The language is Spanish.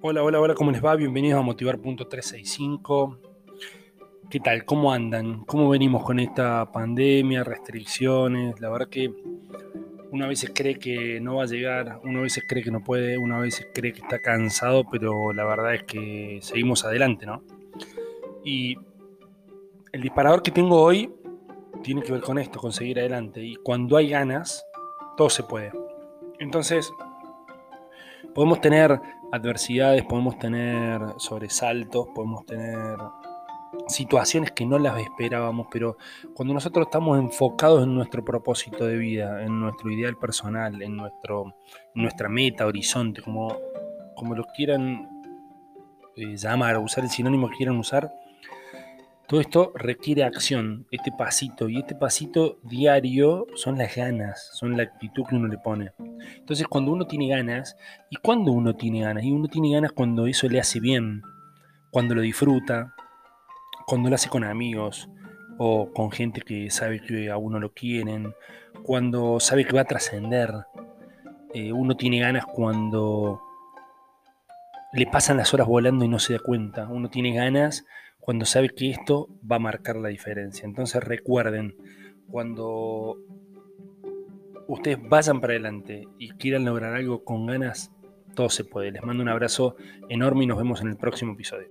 Hola, hola, hola, ¿cómo les va? Bienvenidos a Motivar.365. ¿Qué tal? ¿Cómo andan? ¿Cómo venimos con esta pandemia, restricciones? La verdad que una vez cree que no va a llegar, una vez cree que no puede, una vez cree que está cansado, pero la verdad es que seguimos adelante, ¿no? Y el disparador que tengo hoy tiene que ver con esto, con seguir adelante. Y cuando hay ganas, todo se puede. Entonces, podemos tener adversidades, podemos tener sobresaltos, podemos tener situaciones que no las esperábamos, pero cuando nosotros estamos enfocados en nuestro propósito de vida, en nuestro ideal personal, en, nuestro, nuestra meta, horizonte, como, como lo quieran eh, llamar, usar el sinónimo que quieran usar, todo esto requiere acción, este pasito, y este pasito diario son las ganas, son la actitud que uno le pone. Entonces cuando uno tiene ganas, ¿y cuando uno tiene ganas? Y uno tiene ganas cuando eso le hace bien, cuando lo disfruta, cuando lo hace con amigos o con gente que sabe que a uno lo quieren, cuando sabe que va a trascender. Eh, uno tiene ganas cuando le pasan las horas volando y no se da cuenta. Uno tiene ganas cuando sabe que esto va a marcar la diferencia. Entonces recuerden, cuando ustedes vayan para adelante y quieran lograr algo con ganas, todo se puede. Les mando un abrazo enorme y nos vemos en el próximo episodio.